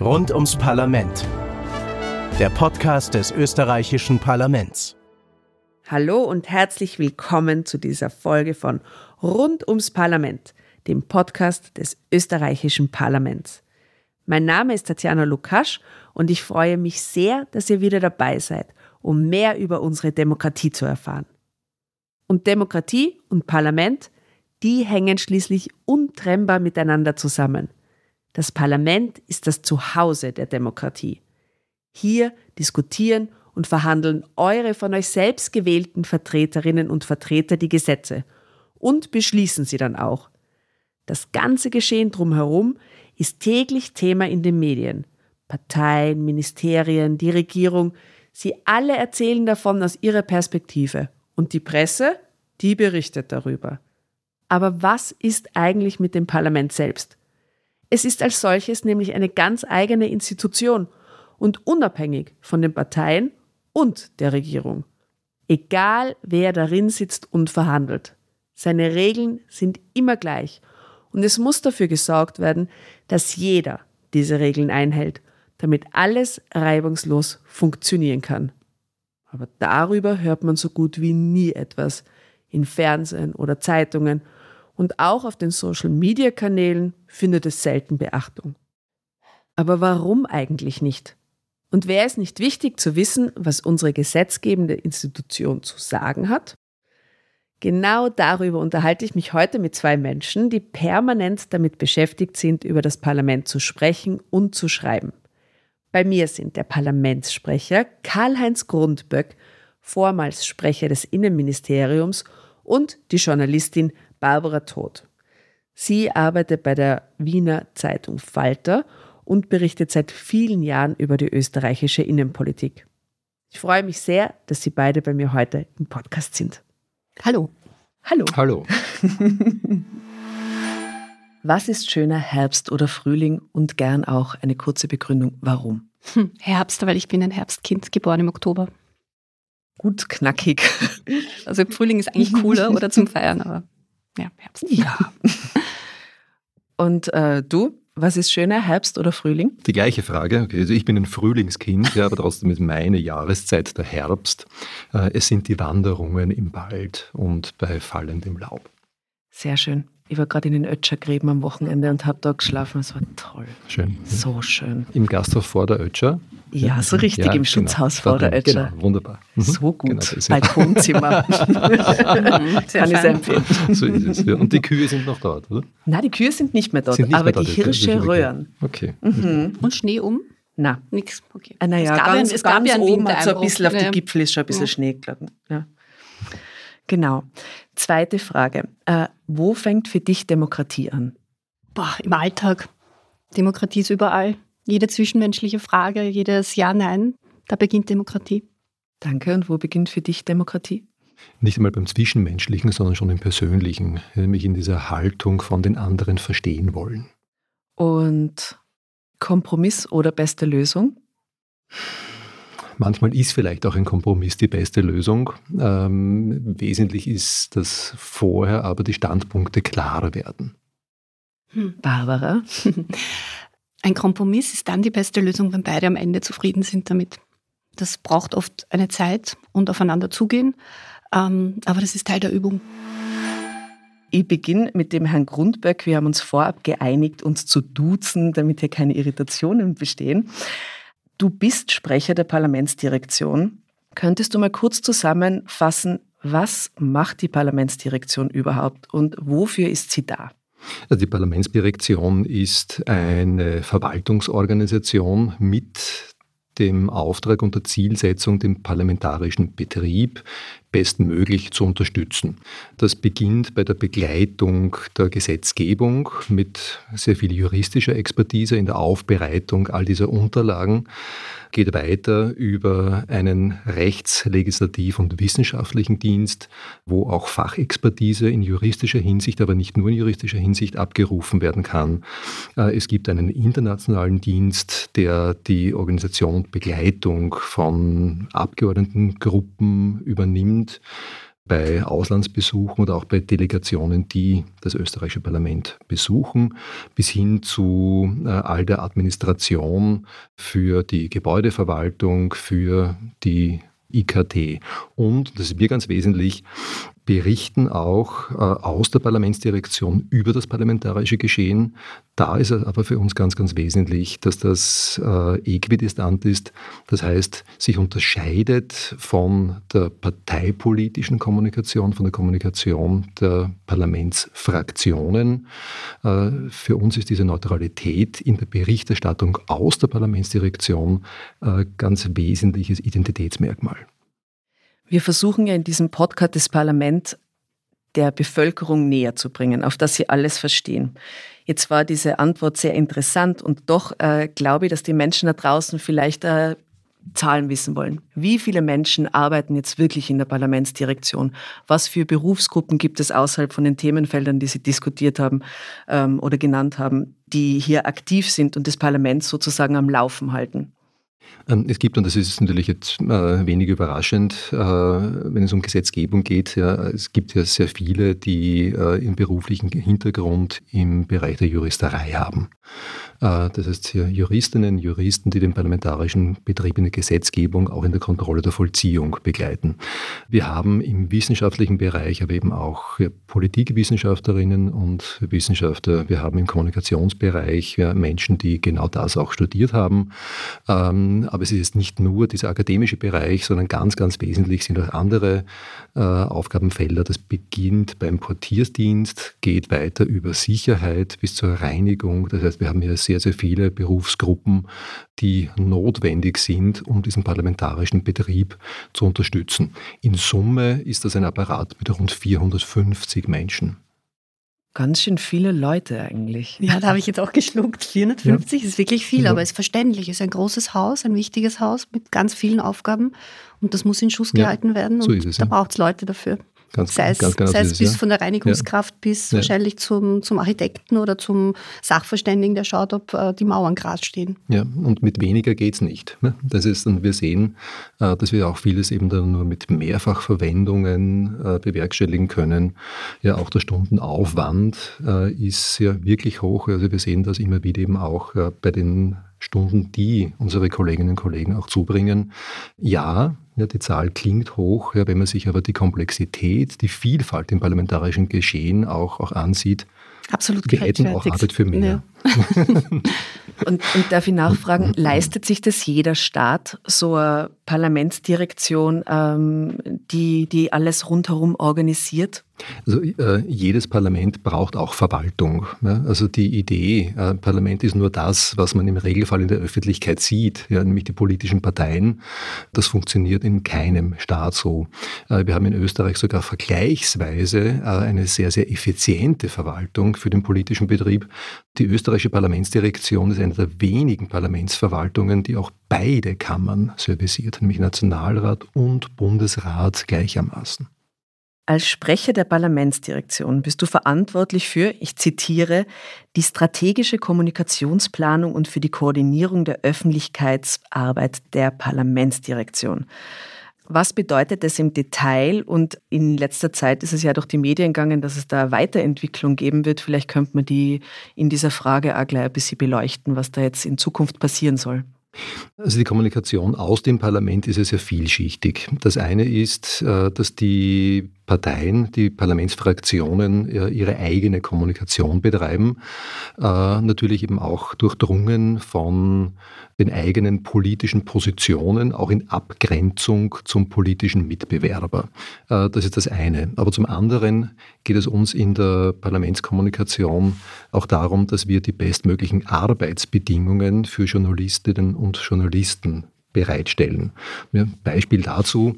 Rund ums Parlament. Der Podcast des österreichischen Parlaments. Hallo und herzlich willkommen zu dieser Folge von Rund ums Parlament, dem Podcast des österreichischen Parlaments. Mein Name ist Tatjana Lukasch und ich freue mich sehr, dass ihr wieder dabei seid, um mehr über unsere Demokratie zu erfahren. Und Demokratie und Parlament, die hängen schließlich untrennbar miteinander zusammen. Das Parlament ist das Zuhause der Demokratie. Hier diskutieren und verhandeln eure von euch selbst gewählten Vertreterinnen und Vertreter die Gesetze und beschließen sie dann auch. Das ganze Geschehen drumherum ist täglich Thema in den Medien. Parteien, Ministerien, die Regierung, sie alle erzählen davon aus ihrer Perspektive. Und die Presse, die berichtet darüber. Aber was ist eigentlich mit dem Parlament selbst? Es ist als solches nämlich eine ganz eigene Institution und unabhängig von den Parteien und der Regierung. Egal wer darin sitzt und verhandelt. Seine Regeln sind immer gleich und es muss dafür gesorgt werden, dass jeder diese Regeln einhält, damit alles reibungslos funktionieren kann. Aber darüber hört man so gut wie nie etwas in Fernsehen oder Zeitungen und auch auf den Social-Media-Kanälen findet es selten Beachtung. Aber warum eigentlich nicht? Und wäre es nicht wichtig zu wissen, was unsere gesetzgebende Institution zu sagen hat? Genau darüber unterhalte ich mich heute mit zwei Menschen, die permanent damit beschäftigt sind, über das Parlament zu sprechen und zu schreiben. Bei mir sind der Parlamentssprecher Karl-Heinz Grundböck, vormals Sprecher des Innenministeriums, und die Journalistin Barbara Todt. Sie arbeitet bei der Wiener Zeitung Falter und berichtet seit vielen Jahren über die österreichische Innenpolitik. Ich freue mich sehr, dass Sie beide bei mir heute im Podcast sind. Hallo. Hallo. Hallo. Was ist schöner, Herbst oder Frühling und gern auch eine kurze Begründung, warum? Hm, Herbst, weil ich bin ein Herbstkind, geboren im Oktober. Gut knackig. Also Frühling ist eigentlich cooler oder zum Feiern, aber ja, Herbst. Ja. Und äh, du? Was ist schöner, Herbst oder Frühling? Die gleiche Frage. Okay, also ich bin ein Frühlingskind, ja, aber trotzdem ist meine Jahreszeit der Herbst. Äh, es sind die Wanderungen im Wald und bei fallendem Laub. Sehr schön. Ich war gerade in den Ötschergräben am Wochenende und habe da geschlafen. Es war toll. Schön. So schön. Im Gasthof vor der Ötscher? Ja, so richtig ja, im genau. Schutzhaus vor der Ötscher. Genau, wunderbar. Mhm. So gut. Genau, Balkonzimmer. Kann ich sehr empfehlen. So ist es. Ja. Und die Kühe sind noch dort, oder? Nein, die Kühe sind nicht mehr dort, nicht aber mehr dort. die Hirsche röhren. Okay. Mhm. Und Schnee um? Nein. Nix. Okay. Ah, naja, es gab, ganz, es gab ganz ja oben hat so ein bisschen auf die Gipfel ist schon ein bisschen Schnee gelegen. Ja. Genau. Zweite Frage. Äh, wo fängt für dich Demokratie an? Boah, im Alltag. Demokratie ist überall. Jede zwischenmenschliche Frage, jedes Ja, Nein, da beginnt Demokratie. Danke. Und wo beginnt für dich Demokratie? Nicht einmal beim Zwischenmenschlichen, sondern schon im Persönlichen, nämlich in dieser Haltung von den anderen verstehen wollen. Und Kompromiss oder beste Lösung? Manchmal ist vielleicht auch ein Kompromiss die beste Lösung. Ähm, wesentlich ist, dass vorher aber die Standpunkte klarer werden. Hm. Barbara? Ein Kompromiss ist dann die beste Lösung, wenn beide am Ende zufrieden sind damit. Das braucht oft eine Zeit und aufeinander zugehen, ähm, aber das ist Teil der Übung. Ich beginne mit dem Herrn Grundberg. Wir haben uns vorab geeinigt, uns zu duzen, damit hier keine Irritationen bestehen. Du bist Sprecher der Parlamentsdirektion. Könntest du mal kurz zusammenfassen, was macht die Parlamentsdirektion überhaupt und wofür ist sie da? Also die Parlamentsdirektion ist eine Verwaltungsorganisation mit dem Auftrag und der Zielsetzung, den parlamentarischen Betrieb bestmöglich zu unterstützen. Das beginnt bei der Begleitung der Gesetzgebung mit sehr viel juristischer Expertise in der Aufbereitung all dieser Unterlagen geht weiter über einen rechts-, legislativ- und wissenschaftlichen Dienst, wo auch Fachexpertise in juristischer Hinsicht, aber nicht nur in juristischer Hinsicht abgerufen werden kann. Äh, es gibt einen internationalen Dienst, der die Organisation und Begleitung von Abgeordnetengruppen übernimmt bei Auslandsbesuchen oder auch bei Delegationen, die das österreichische Parlament besuchen, bis hin zu äh, all der Administration für die Gebäudeverwaltung, für die IKT. Und, das ist mir ganz wesentlich, berichten auch äh, aus der Parlamentsdirektion über das parlamentarische Geschehen. Da ist es aber für uns ganz, ganz wesentlich, dass das äh, äquidistant ist, das heißt, sich unterscheidet von der parteipolitischen Kommunikation, von der Kommunikation der Parlamentsfraktionen. Äh, für uns ist diese Neutralität in der Berichterstattung aus der Parlamentsdirektion äh, ganz wesentliches Identitätsmerkmal. Wir versuchen ja in diesem Podcast das Parlament der Bevölkerung näher zu bringen, auf das sie alles verstehen. Jetzt war diese Antwort sehr interessant und doch äh, glaube ich, dass die Menschen da draußen vielleicht äh, Zahlen wissen wollen. Wie viele Menschen arbeiten jetzt wirklich in der Parlamentsdirektion? Was für Berufsgruppen gibt es außerhalb von den Themenfeldern, die Sie diskutiert haben ähm, oder genannt haben, die hier aktiv sind und das Parlament sozusagen am Laufen halten? Ähm, es gibt, und das ist natürlich jetzt äh, wenig überraschend, äh, wenn es um Gesetzgebung geht, ja, es gibt ja sehr viele, die äh, ihren beruflichen Hintergrund im Bereich der Juristerei haben. Das heißt Juristinnen, Juristen, die den parlamentarischen Betrieb in der Gesetzgebung auch in der Kontrolle der Vollziehung begleiten. Wir haben im wissenschaftlichen Bereich aber eben auch Politikwissenschaftlerinnen und Wissenschaftler. Wir haben im Kommunikationsbereich Menschen, die genau das auch studiert haben. Ähm, aber es ist nicht nur dieser akademische Bereich, sondern ganz, ganz wesentlich sind auch andere äh, Aufgabenfelder. Das beginnt beim Portiersdienst, geht weiter über Sicherheit bis zur Reinigung. Das heißt, wir haben hier sehr, sehr viele Berufsgruppen, die notwendig sind, um diesen parlamentarischen Betrieb zu unterstützen. In Summe ist das ein Apparat mit rund 450 Menschen. Ganz schön viele Leute eigentlich. Ja, da habe ich jetzt auch geschluckt. 450 ja. ist wirklich viel, ja. aber es ist verständlich. Es ist ein großes Haus, ein wichtiges Haus mit ganz vielen Aufgaben und das muss in Schuss gehalten ja, werden und so es, da braucht es Leute dafür. Ganz, sei es, ganz genau sei es bis ja. von der Reinigungskraft ja. bis ja. wahrscheinlich zum, zum Architekten oder zum Sachverständigen, der schaut, ob äh, die Mauern gerade stehen. Ja, und mit weniger geht es nicht. Ne? Das ist, und wir sehen, äh, dass wir auch vieles eben dann nur mit Mehrfachverwendungen äh, bewerkstelligen können. Ja, auch der Stundenaufwand äh, ist ja wirklich hoch. Also wir sehen das immer wieder eben auch äh, bei den Stunden, die unsere Kolleginnen und Kollegen auch zubringen. Ja, ja, die Zahl klingt hoch, ja, wenn man sich aber die Komplexität, die Vielfalt im parlamentarischen Geschehen auch, auch ansieht. Absolut Wir hätten auch Arbeit für mehr. Ja. und, und darf ich nachfragen, leistet sich das jeder Staat, so eine Parlamentsdirektion, ähm, die, die alles rundherum organisiert? Also äh, jedes Parlament braucht auch Verwaltung. Ja? Also die Idee, äh, Parlament ist nur das, was man im Regelfall in der Öffentlichkeit sieht, ja, nämlich die politischen Parteien. Das funktioniert in keinem Staat so. Äh, wir haben in Österreich sogar vergleichsweise äh, eine sehr, sehr effiziente Verwaltung für den politischen Betrieb. Die österreichische Parlamentsdirektion ist eine der wenigen Parlamentsverwaltungen, die auch beide Kammern servisiert, nämlich Nationalrat und Bundesrat gleichermaßen. Als Sprecher der Parlamentsdirektion bist du verantwortlich für, ich zitiere, die strategische Kommunikationsplanung und für die Koordinierung der Öffentlichkeitsarbeit der Parlamentsdirektion. Was bedeutet das im Detail? Und in letzter Zeit ist es ja durch die Medien gegangen, dass es da Weiterentwicklung geben wird. Vielleicht könnte man die in dieser Frage auch gleich ein bisschen beleuchten, was da jetzt in Zukunft passieren soll. Also die Kommunikation aus dem Parlament ist ja sehr vielschichtig. Das eine ist, äh, dass die Parteien, die Parlamentsfraktionen ihre eigene Kommunikation betreiben, äh, natürlich eben auch durchdrungen von den eigenen politischen Positionen, auch in Abgrenzung zum politischen Mitbewerber. Äh, das ist das eine. Aber zum anderen geht es uns in der Parlamentskommunikation auch darum, dass wir die bestmöglichen Arbeitsbedingungen für Journalistinnen und Journalisten bereitstellen. Beispiel dazu,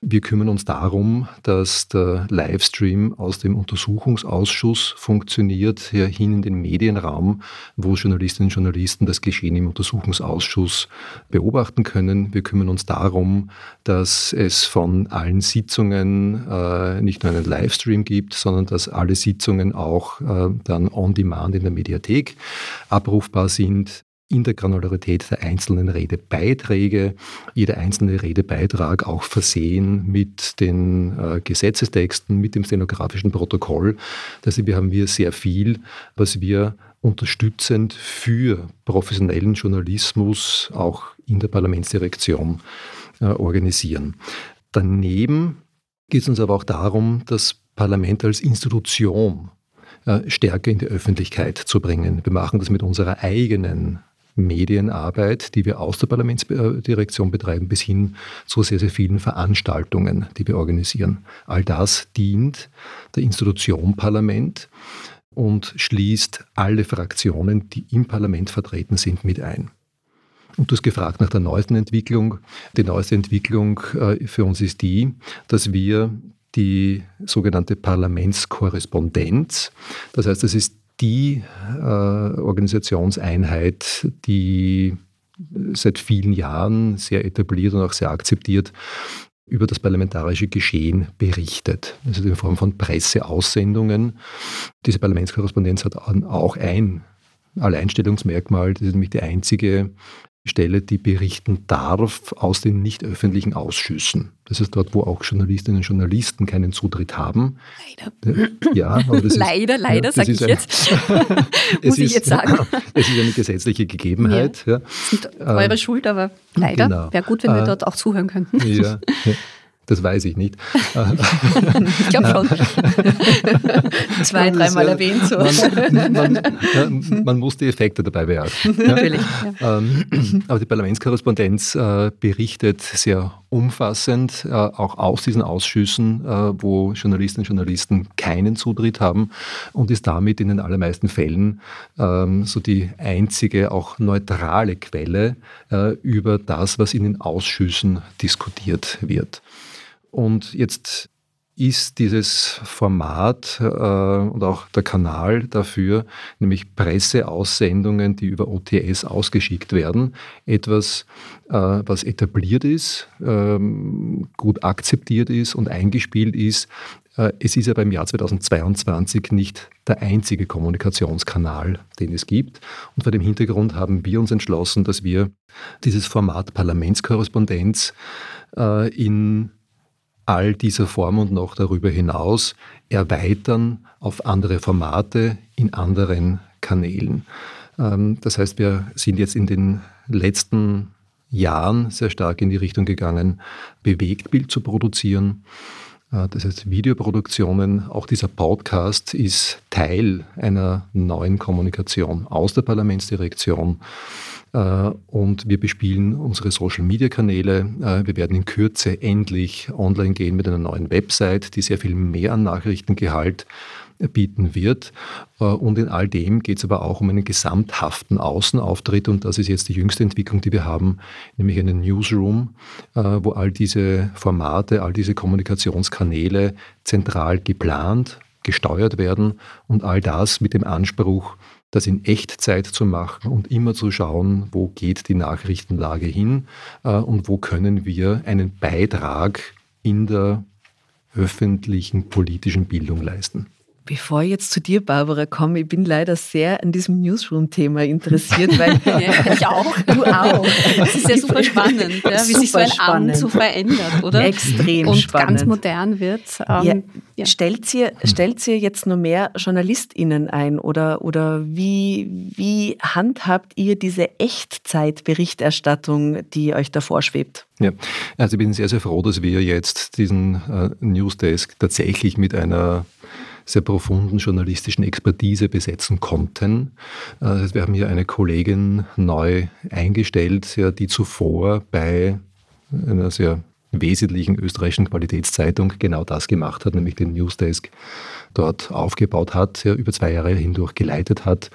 wir kümmern uns darum, dass der Livestream aus dem Untersuchungsausschuss funktioniert, hier hin in den Medienraum, wo Journalistinnen und Journalisten das Geschehen im Untersuchungsausschuss beobachten können. Wir kümmern uns darum, dass es von allen Sitzungen äh, nicht nur einen Livestream gibt, sondern dass alle Sitzungen auch äh, dann on demand in der Mediathek abrufbar sind in der Granularität der einzelnen Redebeiträge, jeder einzelne Redebeitrag auch versehen mit den äh, Gesetzestexten, mit dem stenografischen Protokoll. Deshalb haben wir sehr viel, was wir unterstützend für professionellen Journalismus auch in der Parlamentsdirektion äh, organisieren. Daneben geht es uns aber auch darum, das Parlament als Institution äh, stärker in die Öffentlichkeit zu bringen. Wir machen das mit unserer eigenen Medienarbeit, die wir aus der Parlamentsdirektion betreiben, bis hin zu sehr, sehr vielen Veranstaltungen, die wir organisieren. All das dient der Institution Parlament und schließt alle Fraktionen, die im Parlament vertreten sind, mit ein. Und du hast gefragt nach der neuesten Entwicklung. Die neueste Entwicklung äh, für uns ist die, dass wir die sogenannte Parlamentskorrespondenz, das heißt, das ist die äh, Organisationseinheit, die seit vielen Jahren sehr etabliert und auch sehr akzeptiert über das parlamentarische Geschehen berichtet. Also in Form von Presseaussendungen. Diese Parlamentskorrespondenz hat auch ein Alleinstellungsmerkmal. Das ist nämlich die einzige Stelle, die berichten darf aus den nicht öffentlichen Ausschüssen. Das ist dort, wo auch Journalistinnen und Journalisten keinen Zutritt haben. Leider. Ja, aber das leider, ist, leider, ja, sage ich ein, jetzt. Muss ich ist, jetzt sagen. Es ist eine gesetzliche Gegebenheit. Ja. ja. Eure ähm, Schuld, aber leider. Genau. Wäre gut, wenn wir äh, dort auch zuhören könnten. Ja. Das weiß ich nicht. ich glaube schon. Zwei, dreimal erwähnt. So. Man, man, man, muss die Effekte dabei beachten. Natürlich. Ja. Ähm, aber die Parlamentskorrespondenz äh, berichtet sehr umfassend, äh, auch aus diesen Ausschüssen, äh, wo Journalistinnen und Journalisten keinen Zutritt haben und ist damit in den allermeisten Fällen ähm, so die einzige, auch neutrale Quelle über das, was in den Ausschüssen diskutiert wird. Und jetzt ist dieses Format äh, und auch der Kanal dafür, nämlich Presseaussendungen, die über OTS ausgeschickt werden, etwas, äh, was etabliert ist, ähm, gut akzeptiert ist und eingespielt ist. Äh, es ist aber im Jahr 2022 nicht der einzige Kommunikationskanal, den es gibt. Und vor dem Hintergrund haben wir uns entschlossen, dass wir dieses Format Parlamentskorrespondenz äh, in all dieser Form und noch darüber hinaus erweitern auf andere Formate in anderen Kanälen. Ähm, das heißt, wir sind jetzt in den letzten Jahren sehr stark in die Richtung gegangen, Bewegtbild zu produzieren. Äh, das heißt, Videoproduktionen, auch dieser Podcast ist Teil einer neuen Kommunikation aus der Parlamentsdirektion äh, und wir bespielen unsere Social-Media-Kanäle. Äh, wir werden in Kürze endlich online gehen mit einer neuen Website, die sehr viel mehr an Nachrichtengehalt bieten wird. Äh, und in all dem geht es aber auch um einen gesamthaften Außenauftritt und das ist jetzt die jüngste Entwicklung, die wir haben, nämlich einen Newsroom, wo all diese Formate, all diese Kommunikationskanäle zentral geplant, gesteuert werden und all das mit dem Anspruch, das in Echtzeit zu machen und immer zu schauen, wo geht die Nachrichtenlage hin äh, und wo können wir einen Beitrag in der öffentlichen politischen Bildung leisten. Bevor ich jetzt zu dir, Barbara, komme, ich bin leider sehr an diesem Newsroom-Thema interessiert, weil ja, ich auch, du auch. Es ist ja super spannend, ja, wie sich so ein spannend. Amt so verändert, oder? Extrem und spannend. ganz modern wird. Ähm, ja. Stellt, ihr, stellt ihr jetzt nur mehr JournalistInnen ein oder, oder wie, wie handhabt ihr diese Echtzeitberichterstattung, die euch da vorschwebt? Ja, also ich bin sehr, sehr froh, dass wir jetzt diesen äh, Newsdesk tatsächlich mit einer sehr profunden journalistischen Expertise besetzen konnten. Äh, wir haben hier eine Kollegin neu eingestellt, die zuvor bei einer sehr wesentlichen österreichischen Qualitätszeitung genau das gemacht hat, nämlich den Newsdesk dort aufgebaut hat, ja, über zwei Jahre hindurch geleitet hat.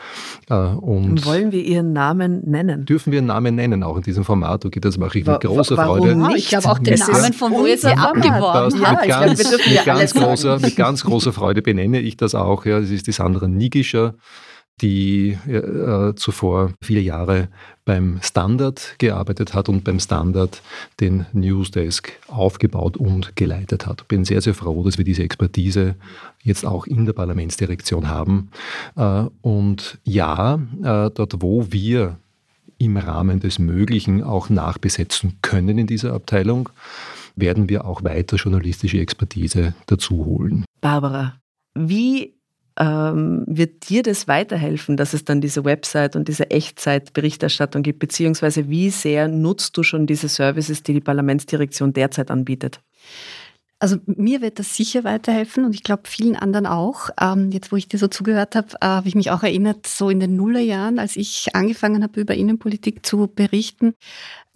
Äh, und Wollen wir Ihren Namen nennen? Dürfen wir Ihren Namen nennen, auch in diesem Format? Okay, das mache ich mit großer Freude. Nicht? Ich glaube auch den Namen von wo ist er abgeworben. Ja, mit, ganz, glaub, mit, ganz großer, mit ganz großer Freude benenne ich das auch. Ja, das ist die Sandra Nigischer die äh, zuvor viele Jahre beim Standard gearbeitet hat und beim Standard den Newsdesk aufgebaut und geleitet hat. Bin sehr, sehr froh, dass wir diese Expertise jetzt auch in der Parlamentsdirektion haben. Äh, und ja, äh, dort, wo wir im Rahmen des Möglichen auch nachbesetzen können in dieser Abteilung, werden wir auch weiter journalistische Expertise dazu holen. Barbara, wie ähm, wird dir das weiterhelfen, dass es dann diese Website und diese Echtzeitberichterstattung gibt, beziehungsweise wie sehr nutzt du schon diese Services, die die Parlamentsdirektion derzeit anbietet? Also mir wird das sicher weiterhelfen und ich glaube vielen anderen auch. Ähm, jetzt, wo ich dir so zugehört habe, äh, habe ich mich auch erinnert, so in den Nullerjahren, als ich angefangen habe, über Innenpolitik zu berichten,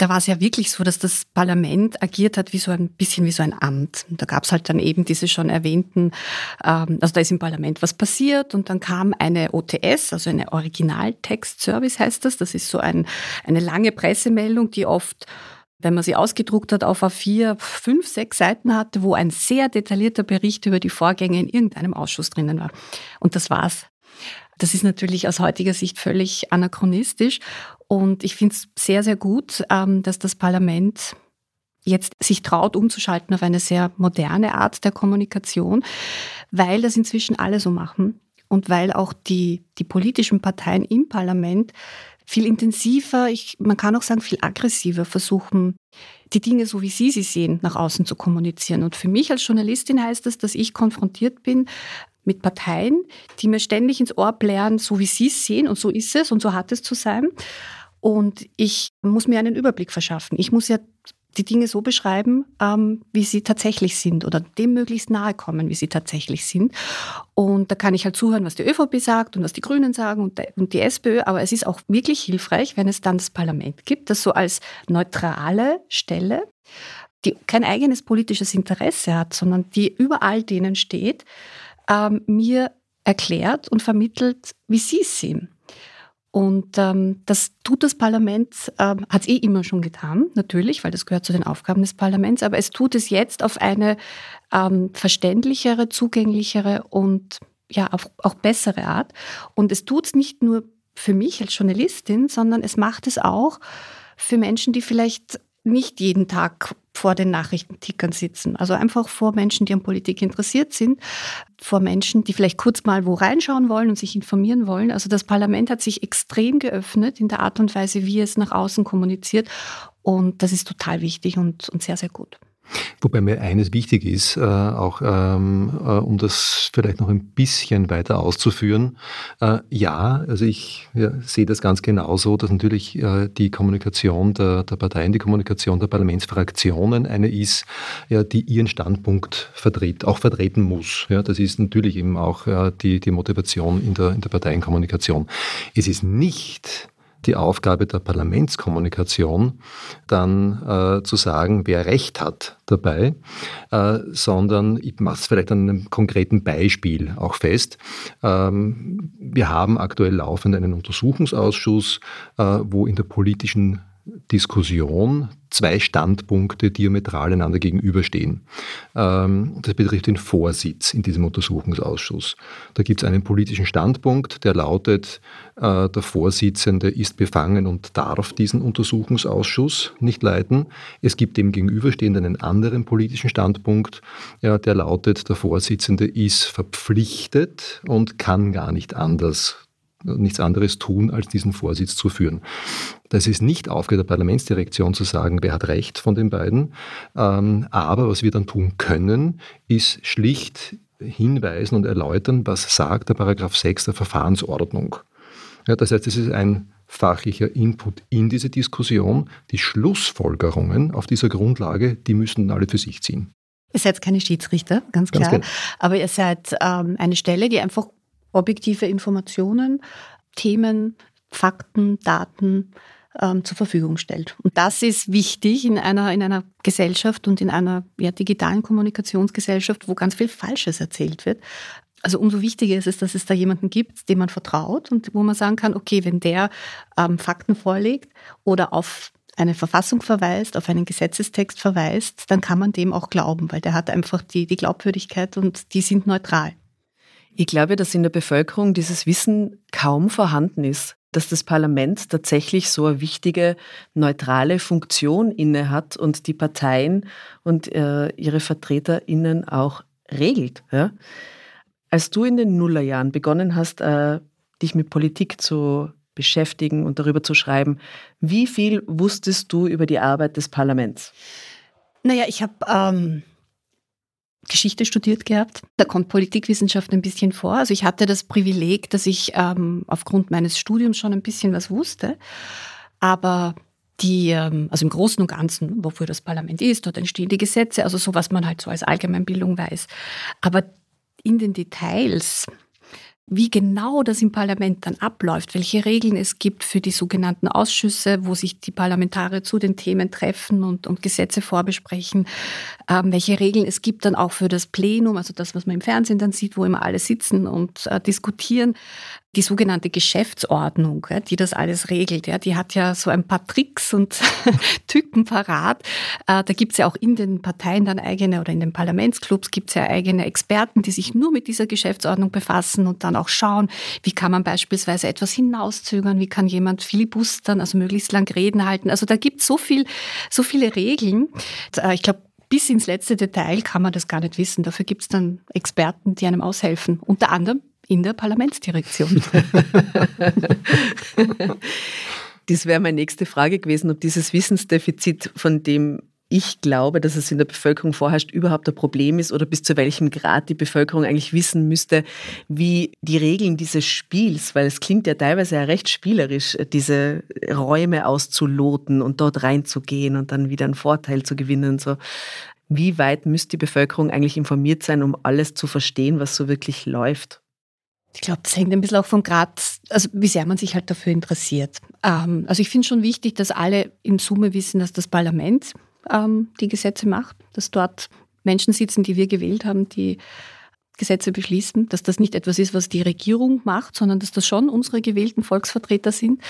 da war es ja wirklich so, dass das Parlament agiert hat wie so ein bisschen wie so ein Amt. Und da gab es halt dann eben diese schon erwähnten, ähm, also da ist im Parlament was passiert und dann kam eine OTS, also eine Originaltext-Service heißt das. Das ist so ein, eine lange Pressemeldung, die oft wenn man sie ausgedruckt hat, auf A4 fünf, sechs Seiten hatte, wo ein sehr detaillierter Bericht über die Vorgänge in irgendeinem Ausschuss drinnen war. Und das war's. Das ist natürlich aus heutiger Sicht völlig anachronistisch. Und ich finde es sehr, sehr gut, ähm, dass das Parlament jetzt sich traut, umzuschalten auf eine sehr moderne Art der Kommunikation, weil das inzwischen alle so machen und weil auch die, die politischen Parteien im Parlament viel intensiver, ich, man kann auch sagen viel aggressiver versuchen, die Dinge so wie Sie sie sehen, nach außen zu kommunizieren. Und für mich als Journalistin heißt das, dass ich konfrontiert bin mit Parteien, die mir ständig ins Ohr blären, so wie Sie es sehen und so ist es und so hat es zu sein. Und ich muss mir einen Überblick verschaffen. Ich muss ja die Dinge so beschreiben, ähm, wie sie tatsächlich sind oder dem möglichst nahe kommen, wie sie tatsächlich sind. Und da kann ich halt zuhören, was die ÖVP sagt und was die Grünen sagen und, und die SPÖ. Aber es ist auch wirklich hilfreich, wenn es dann das Parlament gibt, das so als neutrale Stelle, die kein eigenes politisches Interesse hat, sondern die über all denen steht, ähm, mir erklärt und vermittelt, wie sie es sehen. Und ähm, das tut das Parlament, ähm, hat es eh immer schon getan, natürlich, weil das gehört zu den Aufgaben des Parlaments, aber es tut es jetzt auf eine ähm, verständlichere, zugänglichere und ja, auf, auch bessere Art. Und es tut es nicht nur für mich als Journalistin, sondern es macht es auch für Menschen, die vielleicht nicht jeden Tag vor den Nachrichtentickern sitzen. Also einfach vor Menschen, die an Politik interessiert sind, vor Menschen, die vielleicht kurz mal wo reinschauen wollen und sich informieren wollen. Also das Parlament hat sich extrem geöffnet in der Art und Weise, wie es nach außen kommuniziert. Und das ist total wichtig und, und sehr, sehr gut. Wobei mir eines wichtig ist, äh, auch ähm, äh, um das vielleicht noch ein bisschen weiter auszuführen. Äh, ja, also ich ja, sehe das ganz genauso, dass natürlich äh, die Kommunikation der, der, Parteien, die Kommunikation der Parlamentsfraktionen eine ist, ja, die ihren Standpunkt vertritt, auch vertreten muss. Ja, das ist natürlich eben auch äh, die, die Motivation in der, in der Parteienkommunikation. Es ist nicht die Aufgabe der Parlamentskommunikation, dann äh, zu sagen, wer Recht hat dabei, äh, sondern ich mache es vielleicht an einem konkreten Beispiel auch fest. Ähm, wir haben aktuell laufend einen Untersuchungsausschuss, äh, wo in der politischen Diskussion zwei Standpunkte diametral einander gegenüberstehen. Ähm, das betrifft den Vorsitz in diesem Untersuchungsausschuss. Da gibt es einen politischen Standpunkt, der lautet, äh, der Vorsitzende ist befangen und darf diesen Untersuchungsausschuss nicht leiten. Es gibt dem gegenüberstehend einen anderen politischen Standpunkt, der lautet, der Vorsitzende ist verpflichtet und kann gar nicht anders nichts anderes tun, als diesen Vorsitz zu führen. Das ist nicht Aufgabe der Parlamentsdirektion zu sagen, wer hat recht von den beiden. Ähm, aber was wir dann tun können, ist schlicht hinweisen und erläutern, was sagt der Paragraph 6 der Verfahrensordnung. Ja, das heißt, es ist ein fachlicher Input in diese Diskussion. Die Schlussfolgerungen auf dieser Grundlage, die müssen alle für sich ziehen. Ihr seid keine Schiedsrichter, ganz klar. Ganz genau. Aber ihr seid ähm, eine Stelle, die einfach objektive Informationen, Themen, Fakten, Daten ähm, zur Verfügung stellt. Und das ist wichtig in einer, in einer Gesellschaft und in einer ja, digitalen Kommunikationsgesellschaft, wo ganz viel Falsches erzählt wird. Also umso wichtiger ist es, dass es da jemanden gibt, dem man vertraut und wo man sagen kann, okay, wenn der ähm, Fakten vorlegt oder auf eine Verfassung verweist, auf einen Gesetzestext verweist, dann kann man dem auch glauben, weil der hat einfach die, die Glaubwürdigkeit und die sind neutral. Ich glaube, dass in der Bevölkerung dieses Wissen kaum vorhanden ist, dass das Parlament tatsächlich so eine wichtige neutrale Funktion inne hat und die Parteien und äh, ihre VertreterInnen auch regelt. Ja? Als du in den Nullerjahren begonnen hast, äh, dich mit Politik zu beschäftigen und darüber zu schreiben. Wie viel wusstest du über die Arbeit des Parlaments? Naja, ich habe ähm, Geschichte studiert gehabt. Da kommt Politikwissenschaft ein bisschen vor. Also ich hatte das Privileg, dass ich ähm, aufgrund meines Studiums schon ein bisschen was wusste. Aber die, ähm, also im Großen und Ganzen, wofür das Parlament ist, dort entstehen die Gesetze, also so, was man halt so als Allgemeinbildung weiß. Aber in den Details, wie genau das im Parlament dann abläuft, welche Regeln es gibt für die sogenannten Ausschüsse, wo sich die Parlamentarier zu den Themen treffen und, und Gesetze vorbesprechen, ähm, welche Regeln es gibt dann auch für das Plenum, also das, was man im Fernsehen dann sieht, wo immer alle sitzen und äh, diskutieren die sogenannte Geschäftsordnung, die das alles regelt, die hat ja so ein paar Tricks und Tücken parat. Äh, da gibt es ja auch in den Parteien dann eigene oder in den Parlamentsclubs gibt es ja eigene Experten, die sich nur mit dieser Geschäftsordnung befassen und dann auch schauen, wie kann man beispielsweise etwas hinauszögern, wie kann jemand filibustern, also möglichst lang Reden halten. Also da gibt es so viel, so viele Regeln. Äh, ich glaube, bis ins letzte Detail kann man das gar nicht wissen. Dafür gibt es dann Experten, die einem aushelfen. Unter anderem in der Parlamentsdirektion. das wäre meine nächste Frage gewesen, ob dieses Wissensdefizit, von dem ich glaube, dass es in der Bevölkerung vorherrscht, überhaupt ein Problem ist oder bis zu welchem Grad die Bevölkerung eigentlich wissen müsste, wie die Regeln dieses Spiels, weil es klingt ja teilweise ja recht spielerisch, diese Räume auszuloten und dort reinzugehen und dann wieder einen Vorteil zu gewinnen. So. Wie weit müsste die Bevölkerung eigentlich informiert sein, um alles zu verstehen, was so wirklich läuft? Ich glaube, das hängt ein bisschen auch vom Grad, also wie sehr man sich halt dafür interessiert. Ähm, also ich finde schon wichtig, dass alle in Summe wissen, dass das Parlament ähm, die Gesetze macht, dass dort Menschen sitzen, die wir gewählt haben, die Gesetze beschließen, dass das nicht etwas ist, was die Regierung macht, sondern dass das schon unsere gewählten Volksvertreter sind.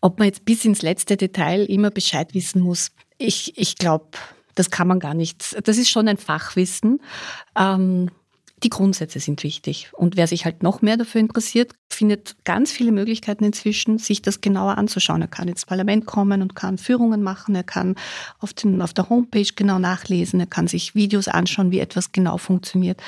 Ob man jetzt bis ins letzte Detail immer Bescheid wissen muss, ich, ich glaube, das kann man gar nicht. Das ist schon ein Fachwissen. Ähm, die Grundsätze sind wichtig. Und wer sich halt noch mehr dafür interessiert, findet ganz viele Möglichkeiten inzwischen, sich das genauer anzuschauen. Er kann ins Parlament kommen und kann Führungen machen, er kann auf, den, auf der Homepage genau nachlesen, er kann sich Videos anschauen, wie etwas genau funktioniert.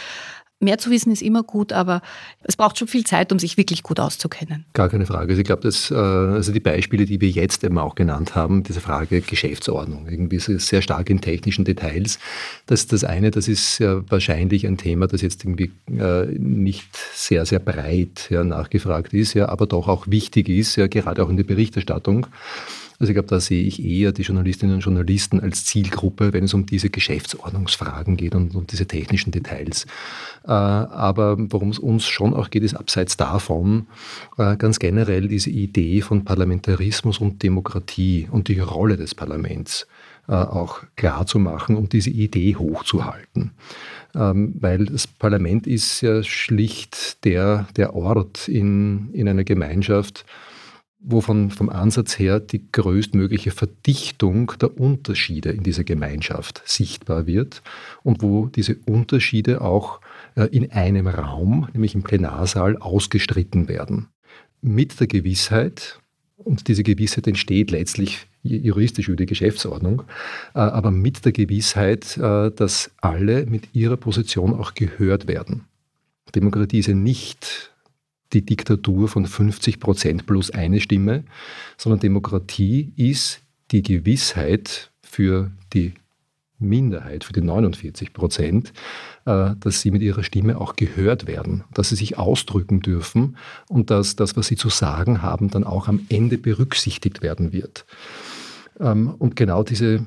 Mehr zu wissen ist immer gut, aber es braucht schon viel Zeit, um sich wirklich gut auszukennen. Gar keine Frage. Also ich glaube, dass äh, also die Beispiele, die wir jetzt eben auch genannt haben, diese Frage Geschäftsordnung, irgendwie ist sehr stark in technischen Details. Das, das eine, das ist ja wahrscheinlich ein Thema, das jetzt irgendwie äh, nicht sehr, sehr breit ja, nachgefragt ist, ja, aber doch auch wichtig ist, ja, gerade auch in der Berichterstattung. Also ich glaube, da sehe ich eher die Journalistinnen und Journalisten als Zielgruppe, wenn es um diese Geschäftsordnungsfragen geht und um diese technischen Details. Äh, aber worum es uns schon auch geht, ist abseits davon äh, ganz generell diese Idee von Parlamentarismus und Demokratie und die Rolle des Parlaments äh, auch klar zu machen und diese Idee hochzuhalten. Ähm, weil das Parlament ist ja schlicht der, der Ort in, in einer Gemeinschaft, wovon vom Ansatz her die größtmögliche Verdichtung der Unterschiede in dieser Gemeinschaft sichtbar wird und wo diese Unterschiede auch äh, in einem Raum, nämlich im Plenarsaal, ausgestritten werden. Mit der Gewissheit, und diese Gewissheit entsteht letztlich juristisch über die Geschäftsordnung, äh, aber mit der Gewissheit, äh, dass alle mit ihrer Position auch gehört werden. Demokratie ist ja nicht die Diktatur von 50 Prozent plus eine Stimme, sondern Demokratie ist die Gewissheit für die Minderheit, für die 49 Prozent, äh, dass sie mit ihrer Stimme auch gehört werden, dass sie sich ausdrücken dürfen und dass das, was sie zu sagen haben, dann auch am Ende berücksichtigt werden wird. Ähm, und genau diese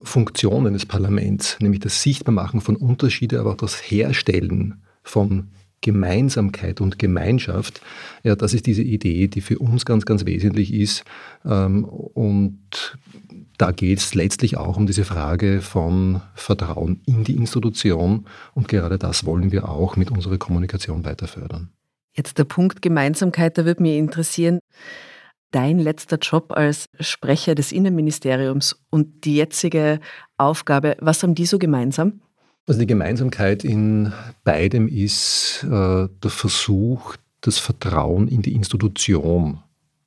Funktionen des Parlaments, nämlich das Sichtbarmachen von Unterschieden, aber auch das Herstellen von Gemeinsamkeit und Gemeinschaft, ja, das ist diese Idee, die für uns ganz, ganz wesentlich ist. Ähm, und da geht es letztlich auch um diese Frage von Vertrauen in die Institution. Und gerade das wollen wir auch mit unserer Kommunikation weiter fördern. Jetzt der Punkt Gemeinsamkeit, da würde mich interessieren, dein letzter Job als Sprecher des Innenministeriums und die jetzige Aufgabe, was haben die so gemeinsam? Also die Gemeinsamkeit in beidem ist äh, der Versuch, das Vertrauen in die Institution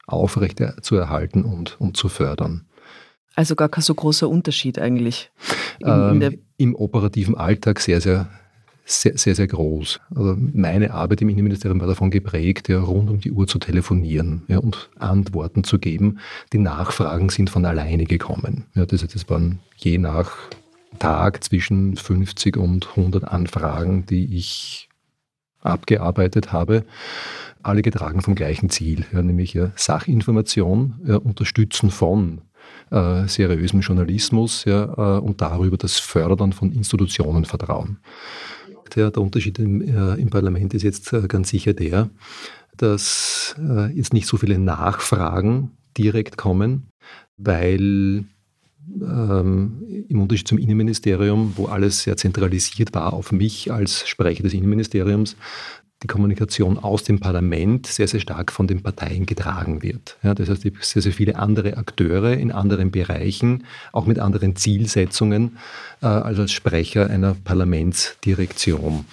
aufrecht zu erhalten und, und zu fördern. Also gar kein so großer Unterschied eigentlich. Ähm, Im operativen Alltag sehr, sehr sehr, sehr, sehr groß. Also meine Arbeit im Innenministerium war davon geprägt, ja, rund um die Uhr zu telefonieren ja, und Antworten zu geben. Die Nachfragen sind von alleine gekommen. Ja, das, das waren je nach Tag zwischen 50 und 100 Anfragen, die ich abgearbeitet habe, alle getragen vom gleichen Ziel, ja, nämlich ja, Sachinformation, ja, Unterstützen von äh, seriösem Journalismus ja, äh, und darüber das Fördern von Institutionenvertrauen. Der, der Unterschied im, äh, im, Parlament ist jetzt äh, ganz sicher der, dass äh, jetzt nicht so viele Nachfragen direkt kommen, weil ähm, im Unterschied zum Innenministerium, wo alles sehr zentralisiert war auf mich als Sprecher des Innenministeriums, die Kommunikation aus dem Parlament sehr, sehr stark von den Parteien getragen wird. Ja, das heißt, es sehr, sehr viele andere Akteure in anderen Bereichen, auch mit anderen Zielsetzungen, äh, als als Sprecher einer Parlamentsdirektion.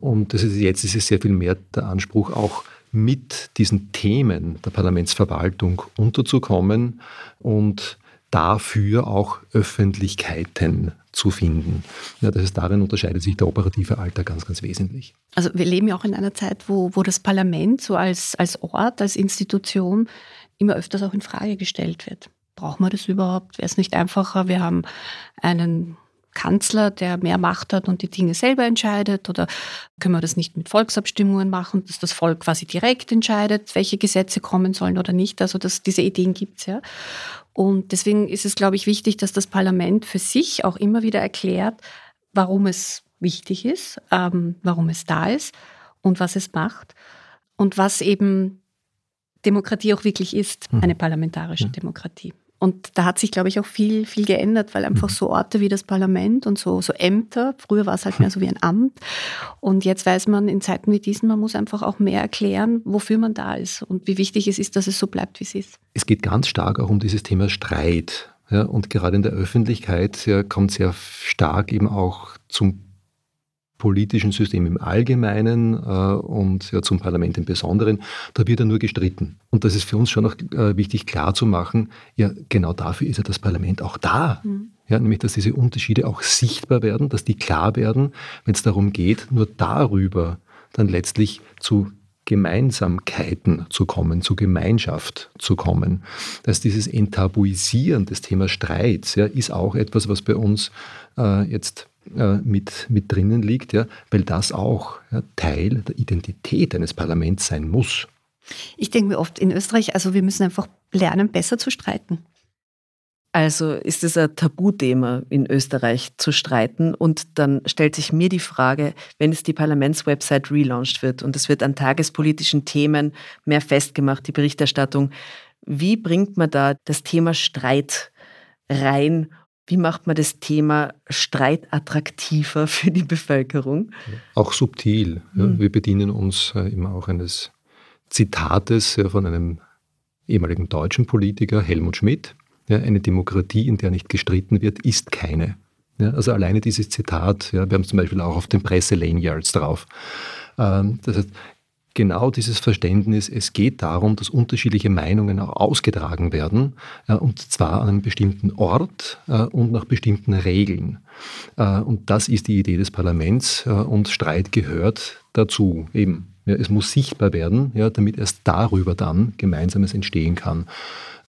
Und das ist, jetzt ist es sehr viel mehr der Anspruch, auch mit diesen Themen der Parlamentsverwaltung unterzukommen und dafür auch Öffentlichkeiten zu finden. Ja, das heißt, darin unterscheidet sich der operative Alltag ganz, ganz wesentlich. Also wir leben ja auch in einer Zeit, wo, wo das Parlament so als, als Ort, als Institution immer öfters auch in Frage gestellt wird. Brauchen wir das überhaupt? Wäre es nicht einfacher? Wir haben einen Kanzler, der mehr Macht hat und die Dinge selber entscheidet? Oder können wir das nicht mit Volksabstimmungen machen, dass das Volk quasi direkt entscheidet, welche Gesetze kommen sollen oder nicht? Also das, diese Ideen gibt es ja. Und deswegen ist es, glaube ich, wichtig, dass das Parlament für sich auch immer wieder erklärt, warum es wichtig ist, ähm, warum es da ist und was es macht und was eben Demokratie auch wirklich ist, mhm. eine parlamentarische mhm. Demokratie. Und da hat sich, glaube ich, auch viel, viel geändert, weil einfach mhm. so Orte wie das Parlament und so, so Ämter, früher war es halt mehr so wie ein Amt. Und jetzt weiß man in Zeiten wie diesen, man muss einfach auch mehr erklären, wofür man da ist und wie wichtig es ist, dass es so bleibt, wie es ist. Es geht ganz stark auch um dieses Thema Streit. Ja, und gerade in der Öffentlichkeit ja, kommt sehr stark eben auch zum politischen System im Allgemeinen äh, und ja, zum Parlament im Besonderen, da wird er nur gestritten. Und das ist für uns schon noch äh, wichtig klar zu machen, ja, genau dafür ist ja das Parlament auch da. Mhm. Ja, nämlich, dass diese Unterschiede auch sichtbar werden, dass die klar werden, wenn es darum geht, nur darüber dann letztlich zu Gemeinsamkeiten zu kommen, zu Gemeinschaft zu kommen. Dass dieses Enttabuisieren des Themas Streits ja, ist auch etwas, was bei uns äh, jetzt mit, mit drinnen liegt, ja, weil das auch ja, Teil der Identität eines Parlaments sein muss. Ich denke mir oft in Österreich, also wir müssen einfach lernen, besser zu streiten. Also ist es ein Tabuthema in Österreich zu streiten und dann stellt sich mir die Frage, wenn es die Parlamentswebsite relaunched wird und es wird an tagespolitischen Themen mehr festgemacht, die Berichterstattung, wie bringt man da das Thema Streit rein wie macht man das Thema Streit attraktiver für die Bevölkerung? Auch subtil. Ja. Mhm. Wir bedienen uns äh, immer auch eines Zitates ja, von einem ehemaligen deutschen Politiker, Helmut Schmidt. Ja, eine Demokratie, in der nicht gestritten wird, ist keine. also alleine dieses Zitat, wir haben es zum Beispiel auch auf den Presse-Lanyards drauf. Ähm, das heißt, genau dieses Verständnis, es geht darum, dass unterschiedliche Meinungen auch ausgetragen werden, äh, und zwar an einem bestimmten Ort äh, und nach bestimmten Regeln. Äh, und das ist die Idee des Parlaments und Streit gehört dazu. Eben, ja, es muss sichtbar werden, ja, damit erst darüber dann Gemeinsames entstehen kann.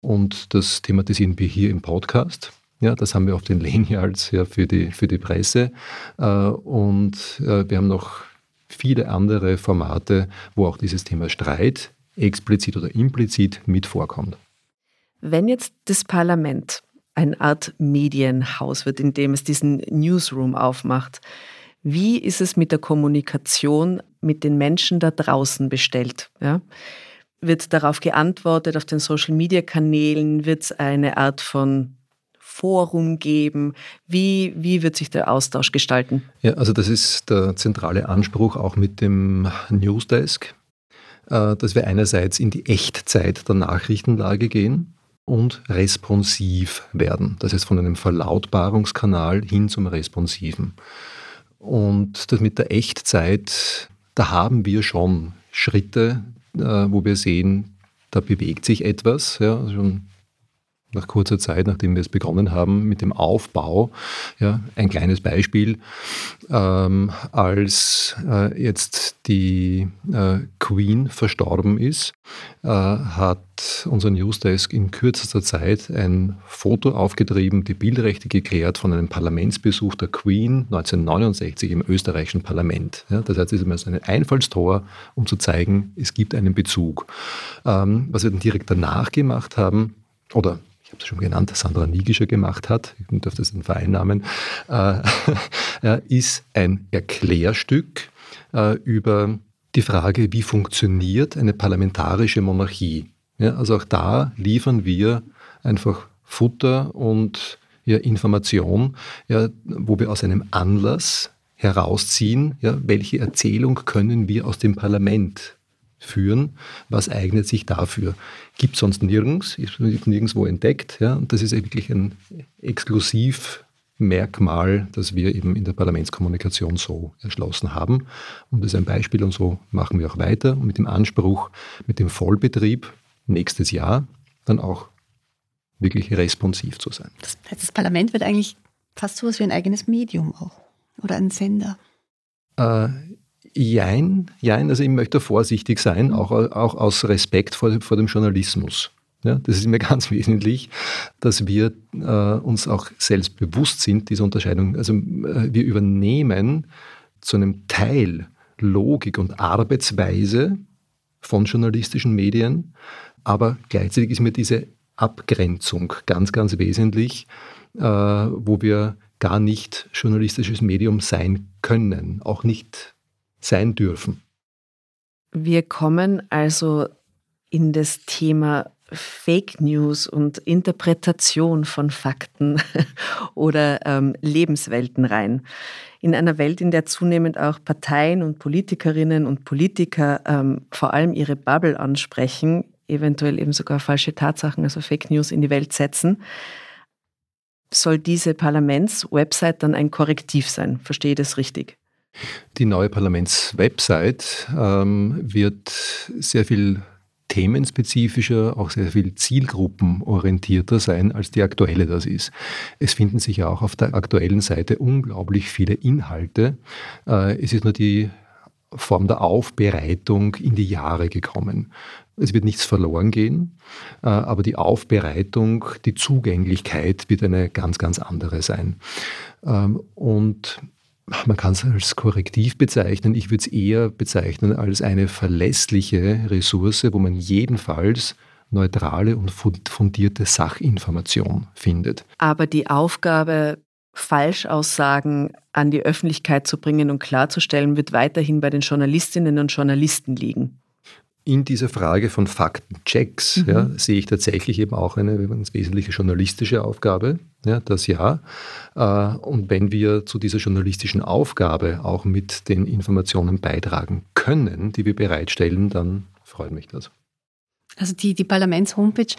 Und das thematisieren wir hier im Podcast. Ja, das haben wir auf den Lanyards ja, für, die, für die Presse. und wir haben noch viele andere Formate, wo auch dieses Thema Streit explizit oder implizit mit vorkommt. Wenn jetzt das Parlament eine Art Medienhaus wird, in dem es diesen Newsroom aufmacht, wie ist es mit der Kommunikation mit den Menschen da draußen bestellt? Ja? Wird darauf geantwortet auf den Social-Media-Kanälen? Wird es eine Art von Forum geben? Wie, wie wird sich der Austausch gestalten? Ja, also das ist der zentrale Anspruch auch mit dem Newsdesk, äh, dass wir einerseits in die Echtzeit der Nachrichtenlage gehen und responsiv werden. Das heißt von einem Verlautbarungskanal hin zum Responsiven. Und das mit der Echtzeit, da haben wir schon Schritte, äh, wo wir sehen, da bewegt sich etwas. Ja, schon nach kurzer Zeit, nachdem wir es begonnen haben mit dem Aufbau. Ja, ein kleines Beispiel, ähm, als äh, jetzt die äh, Queen verstorben ist, äh, hat unser Newsdesk in kürzester Zeit ein Foto aufgetrieben, die Bildrechte geklärt von einem Parlamentsbesuch der Queen 1969 im österreichischen Parlament. Ja, das heißt, es ist ein Einfallstor, um zu zeigen, es gibt einen Bezug. Ähm, was wir dann direkt danach gemacht haben, oder ich habe es schon genannt, Sandra Nigischer gemacht hat, ich darf das den Vereinnamen, äh, ist ein Erklärstück äh, über die Frage, wie funktioniert eine parlamentarische Monarchie. Ja, also auch da liefern wir einfach Futter und ja, Information, ja, wo wir aus einem Anlass herausziehen, welche Erzählung können wir aus dem Parlament führen, was eignet sich dafür. Gibt es sonst nirgends, ist nirgendwo entdeckt. Ja, und das ist wirklich ein Exklusivmerkmal, das wir eben in der Parlamentskommunikation so erschlossen haben. Und das ist ein Beispiel und so machen wir auch weiter und mit dem Anspruch, mit dem Vollbetrieb nächstes Jahr dann auch wirklich responsiv zu sein. Das, das Parlament wird eigentlich fast so etwas wie ein eigenes Medium auch oder ein Sender. Äh, Jein, jein, also ich möchte vorsichtig sein, mhm. auch, auch aus Respekt vor, vor dem Journalismus. Ja, das ist mir ganz wesentlich, dass wir äh, uns auch selbst bewusst sind, diese Unterscheidung. Also äh, wir übernehmen zu einem Teil Logik und Arbeitsweise von journalistischen Medien, aber gleichzeitig ist mir diese Abgrenzung ganz, ganz wesentlich, äh, wo wir gar nicht journalistisches Medium sein können, auch nicht sein dürfen. Wir kommen also in das Thema Fake News und Interpretation von Fakten oder ähm, Lebenswelten rein. In einer Welt, in der zunehmend auch Parteien und Politikerinnen und Politiker ähm, vor allem ihre Bubble ansprechen, eventuell eben sogar falsche Tatsachen, also Fake News in die Welt setzen, soll diese Parlamentswebsite dann ein Korrektiv sein. Verstehe ich das richtig? Die neue Parlamentswebsite ähm, wird sehr viel themenspezifischer, auch sehr viel zielgruppenorientierter sein, als die aktuelle das ist. Es finden sich ja auch auf der aktuellen Seite unglaublich viele Inhalte. Äh, es ist nur die Form der Aufbereitung in die Jahre gekommen. Es wird nichts verloren gehen, äh, aber die Aufbereitung, die Zugänglichkeit wird eine ganz, ganz andere sein. Ähm, und man kann es als Korrektiv bezeichnen. Ich würde es eher bezeichnen als eine verlässliche Ressource, wo man jedenfalls neutrale und fundierte Sachinformation findet. Aber die Aufgabe, Falschaussagen an die Öffentlichkeit zu bringen und klarzustellen, wird weiterhin bei den Journalistinnen und Journalisten liegen in dieser Frage von Faktenchecks mhm. ja, sehe ich tatsächlich eben auch eine ganz wesentliche journalistische Aufgabe, ja, das ja. Äh, und wenn wir zu dieser journalistischen Aufgabe auch mit den Informationen beitragen können, die wir bereitstellen, dann freut mich das. Also die, die Parlaments-Homepage,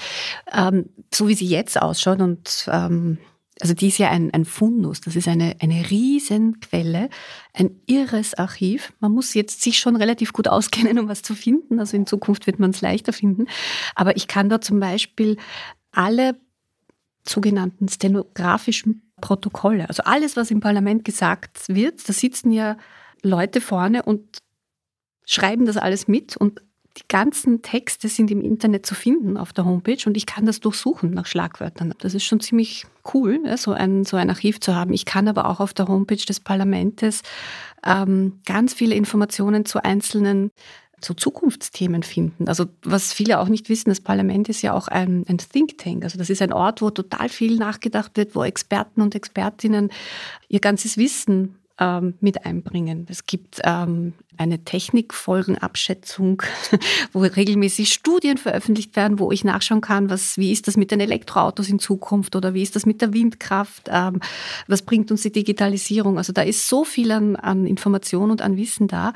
ähm, so wie sie jetzt ausschaut und ähm, also die ist ja ein, ein Fundus, das ist eine, eine Riesenquelle, ein irres Archiv. Man muss jetzt sich schon relativ gut auskennen, um was zu finden. Also in Zukunft wird man es leichter finden. Aber ich kann da zum Beispiel alle sogenannten stenografischen Protokolle, also alles, was im Parlament gesagt wird, da sitzen ja Leute vorne und schreiben das alles mit und die ganzen Texte sind im Internet zu finden auf der Homepage und ich kann das durchsuchen nach Schlagwörtern. Das ist schon ziemlich cool, so, ein, so ein Archiv zu haben. Ich kann aber auch auf der Homepage des Parlaments ähm, ganz viele Informationen zu einzelnen zu Zukunftsthemen finden. Also was viele auch nicht wissen, das Parlament ist ja auch ein, ein Think Tank. Also das ist ein Ort, wo total viel nachgedacht wird, wo Experten und Expertinnen ihr ganzes Wissen ähm, mit einbringen. Es gibt ähm, eine Technikfolgenabschätzung, wo regelmäßig Studien veröffentlicht werden, wo ich nachschauen kann, was, wie ist das mit den Elektroautos in Zukunft oder wie ist das mit der Windkraft, ähm, was bringt uns die Digitalisierung. Also da ist so viel an, an Information und an Wissen da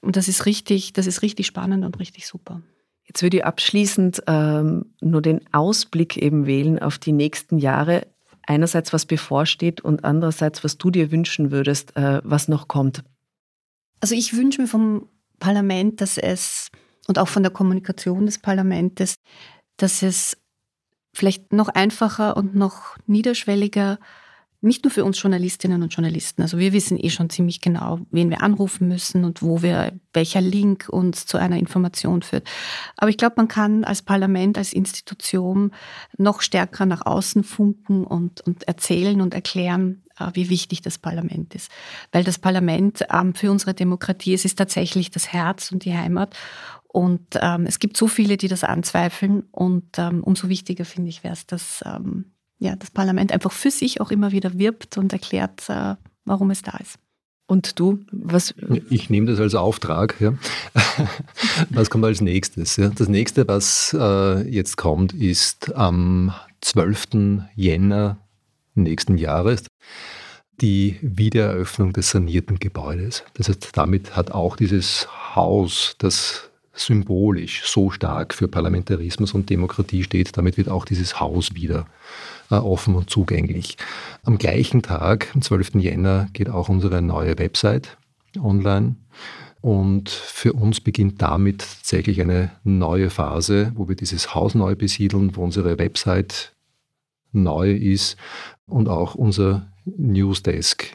und das ist richtig, das ist richtig spannend und richtig super. Jetzt würde ich abschließend ähm, nur den Ausblick eben wählen auf die nächsten Jahre einerseits, was bevorsteht und andererseits, was du dir wünschen würdest, äh, was noch kommt? Also ich wünsche mir vom Parlament, dass es und auch von der Kommunikation des Parlaments, dass es vielleicht noch einfacher und noch niederschwelliger nicht nur für uns Journalistinnen und Journalisten. Also wir wissen eh schon ziemlich genau, wen wir anrufen müssen und wo wir, welcher Link uns zu einer Information führt. Aber ich glaube, man kann als Parlament, als Institution noch stärker nach außen funken und, und erzählen und erklären, äh, wie wichtig das Parlament ist. Weil das Parlament ähm, für unsere Demokratie, es ist tatsächlich das Herz und die Heimat. Und ähm, es gibt so viele, die das anzweifeln. Und ähm, umso wichtiger finde ich wäre es, dass ähm, ja, das Parlament einfach für sich auch immer wieder wirbt und erklärt, äh, warum es da ist. Und du, was? Ich nehme das als Auftrag. Ja. was kommt als nächstes? Ja? Das nächste, was äh, jetzt kommt, ist am 12. Jänner nächsten Jahres die Wiedereröffnung des sanierten Gebäudes. Das heißt, damit hat auch dieses Haus, das symbolisch so stark für Parlamentarismus und Demokratie steht, damit wird auch dieses Haus wieder offen und zugänglich. Am gleichen Tag, am 12. Jänner, geht auch unsere neue Website online. Und für uns beginnt damit tatsächlich eine neue Phase, wo wir dieses Haus neu besiedeln, wo unsere Website neu ist und auch unser Newsdesk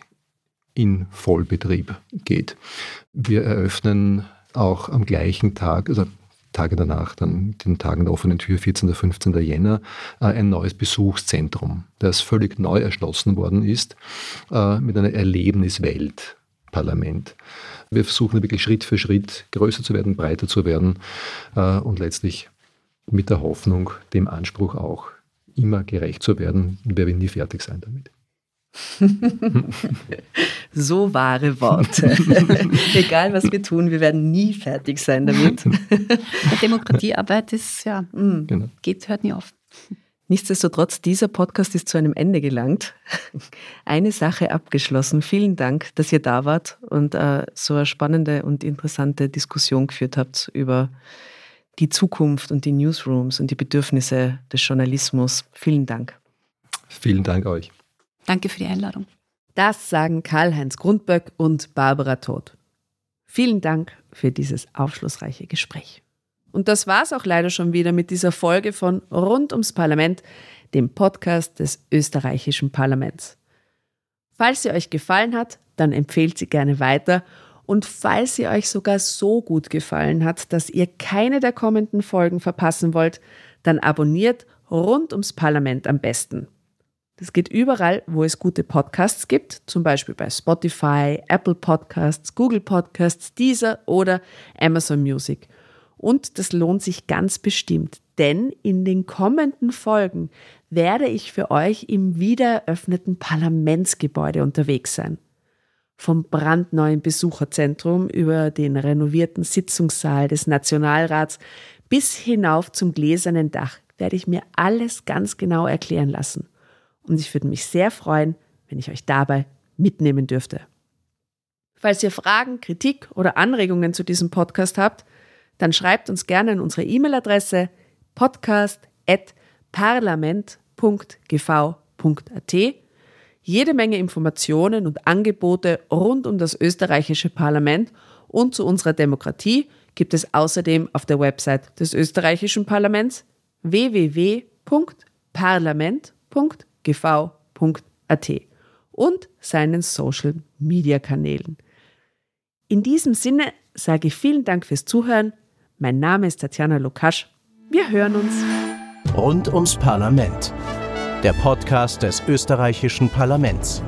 in Vollbetrieb geht. Wir eröffnen auch am gleichen Tag, also Tage danach, dann den Tagen der offenen Tür, 14. und 15. Jänner, äh, ein neues Besuchszentrum, das völlig neu erschlossen worden ist, äh, mit einer Erlebniswelt. Parlament. Wir versuchen wirklich Schritt für Schritt größer zu werden, breiter zu werden äh, und letztlich mit der Hoffnung, dem Anspruch auch immer gerecht zu werden. Wir werden nie fertig sein damit. so wahre Worte. Egal, was wir tun, wir werden nie fertig sein damit. Demokratiearbeit ist, ja, mm, genau. geht, hört nie auf. Nichtsdestotrotz, dieser Podcast ist zu einem Ende gelangt. Eine Sache abgeschlossen. Vielen Dank, dass ihr da wart und äh, so eine spannende und interessante Diskussion geführt habt über die Zukunft und die Newsrooms und die Bedürfnisse des Journalismus. Vielen Dank. Vielen Dank euch. Danke für die Einladung. Das sagen Karl-Heinz Grundböck und Barbara Todt. Vielen Dank für dieses aufschlussreiche Gespräch. Und das war's auch leider schon wieder mit dieser Folge von Rund ums Parlament, dem Podcast des österreichischen Parlaments. Falls sie euch gefallen hat, dann empfehlt sie gerne weiter. Und falls sie euch sogar so gut gefallen hat, dass ihr keine der kommenden Folgen verpassen wollt, dann abonniert rund ums Parlament am besten. Das geht überall, wo es gute Podcasts gibt, zum Beispiel bei Spotify, Apple Podcasts, Google Podcasts, Deezer oder Amazon Music. Und das lohnt sich ganz bestimmt, denn in den kommenden Folgen werde ich für euch im wiedereröffneten Parlamentsgebäude unterwegs sein. Vom brandneuen Besucherzentrum über den renovierten Sitzungssaal des Nationalrats bis hinauf zum gläsernen Dach werde ich mir alles ganz genau erklären lassen und ich würde mich sehr freuen, wenn ich euch dabei mitnehmen dürfte. Falls ihr Fragen, Kritik oder Anregungen zu diesem Podcast habt, dann schreibt uns gerne an unsere E-Mail-Adresse podcast.parlament.gv.at. Jede Menge Informationen und Angebote rund um das österreichische Parlament und zu unserer Demokratie gibt es außerdem auf der Website des österreichischen Parlaments www.parlament.gv.at gv.at und seinen Social-Media-Kanälen. In diesem Sinne sage ich vielen Dank fürs Zuhören. Mein Name ist Tatjana Lukasch. Wir hören uns. Rund ums Parlament. Der Podcast des österreichischen Parlaments.